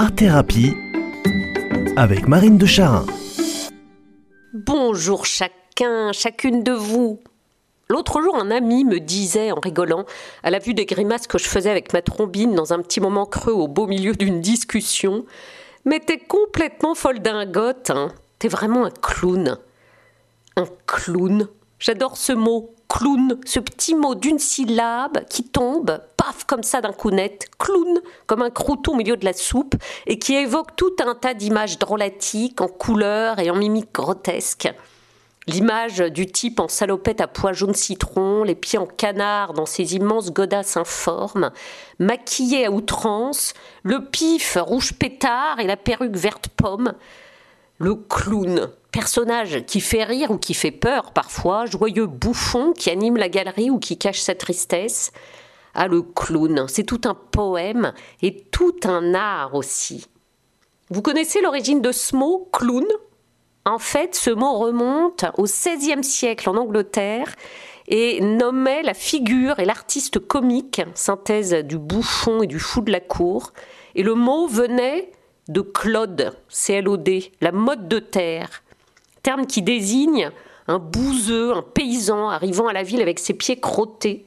Art Thérapie avec Marine de Charin. Bonjour chacun, chacune de vous. L'autre jour, un ami me disait en rigolant, à la vue des grimaces que je faisais avec ma trombine dans un petit moment creux au beau milieu d'une discussion, Mais t'es complètement folle dingote, hein. T'es vraiment un clown. Un clown. J'adore ce mot, clown, ce petit mot d'une syllabe qui tombe, paf, comme ça d'un coup net, clown, comme un crouton au milieu de la soupe, et qui évoque tout un tas d'images drôlatiques, en couleurs et en mimiques grotesques. L'image du type en salopette à pois jaune citron, les pieds en canard dans ses immenses godasses informes, maquillé à outrance, le pif rouge pétard et la perruque verte pomme. Le clown, personnage qui fait rire ou qui fait peur parfois, joyeux bouffon qui anime la galerie ou qui cache sa tristesse. Ah, le clown, c'est tout un poème et tout un art aussi. Vous connaissez l'origine de ce mot, clown? En fait, ce mot remonte au XVIe siècle en Angleterre et nommait la figure et l'artiste comique, synthèse du bouffon et du fou de la cour. Et le mot venait de Claude, C-L-O-D, la mode de terre, terme qui désigne un bouseux, un paysan arrivant à la ville avec ses pieds crottés.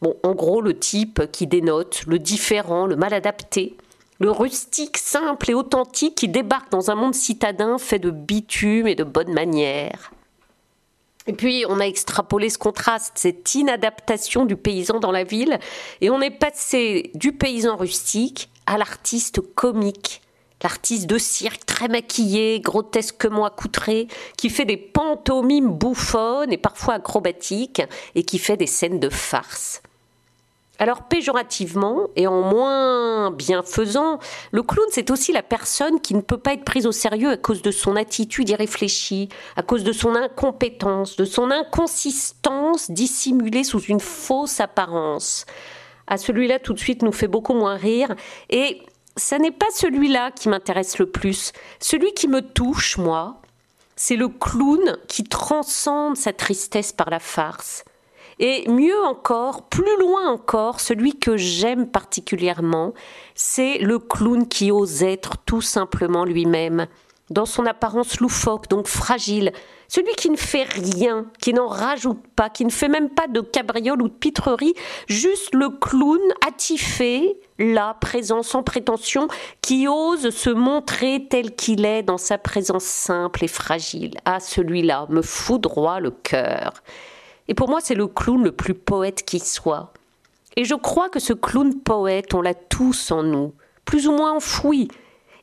Bon, en gros, le type qui dénote le différent, le mal adapté le rustique simple et authentique qui débarque dans un monde citadin fait de bitume et de bonnes manières. Et puis on a extrapolé ce contraste, cette inadaptation du paysan dans la ville, et on est passé du paysan rustique à l'artiste comique, l'artiste de cirque très maquillé, grotesquement accoutré, qui fait des pantomimes bouffonnes et parfois acrobatiques, et qui fait des scènes de farce. Alors péjorativement et en moins bienfaisant, le clown c'est aussi la personne qui ne peut pas être prise au sérieux à cause de son attitude irréfléchie, à cause de son incompétence, de son inconsistance dissimulée sous une fausse apparence. À celui-là tout de suite nous fait beaucoup moins rire et ça n'est pas celui-là qui m'intéresse le plus. Celui qui me touche, moi, c'est le clown qui transcende sa tristesse par la farce. Et mieux encore, plus loin encore, celui que j'aime particulièrement, c'est le clown qui ose être tout simplement lui-même, dans son apparence loufoque, donc fragile, celui qui ne fait rien, qui n'en rajoute pas, qui ne fait même pas de cabriole ou de pitrerie, juste le clown attifé, là, présent, sans prétention, qui ose se montrer tel qu'il est dans sa présence simple et fragile. Ah, celui-là me foudroie le cœur. Et pour moi, c'est le clown le plus poète qui soit. Et je crois que ce clown poète, on l'a tous en nous, plus ou moins enfoui,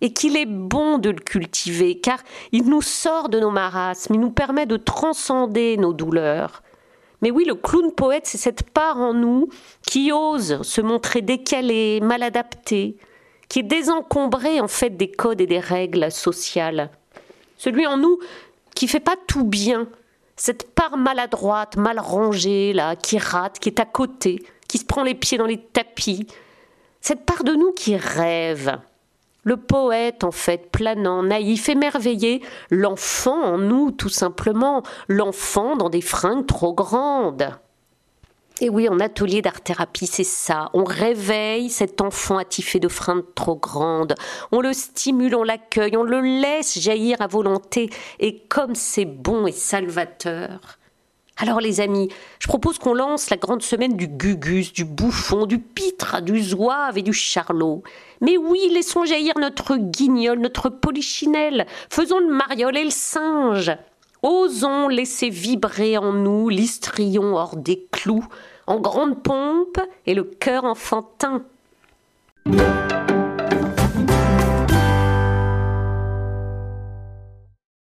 et qu'il est bon de le cultiver, car il nous sort de nos marasmes, il nous permet de transcender nos douleurs. Mais oui, le clown poète, c'est cette part en nous qui ose se montrer décalé, mal adapté, qui est désencombré en fait des codes et des règles sociales. Celui en nous qui fait pas tout bien, cette part maladroite, mal rangée, là, qui rate, qui est à côté, qui se prend les pieds dans les tapis, cette part de nous qui rêve. Le poète, en fait, planant, naïf, émerveillé, l'enfant en nous, tout simplement, l'enfant dans des fringues trop grandes. Et oui, en atelier d'art-thérapie, c'est ça. On réveille cet enfant attifé de freins trop grandes. On le stimule, on l'accueille, on le laisse jaillir à volonté. Et comme c'est bon et salvateur. Alors les amis, je propose qu'on lance la grande semaine du gugus, du bouffon, du pitre, du zouave et du charlot. Mais oui, laissons jaillir notre guignol, notre polichinelle. Faisons le mariole et le singe. Osons laisser vibrer en nous l'histrion hors des clous, en grande pompe et le cœur enfantin.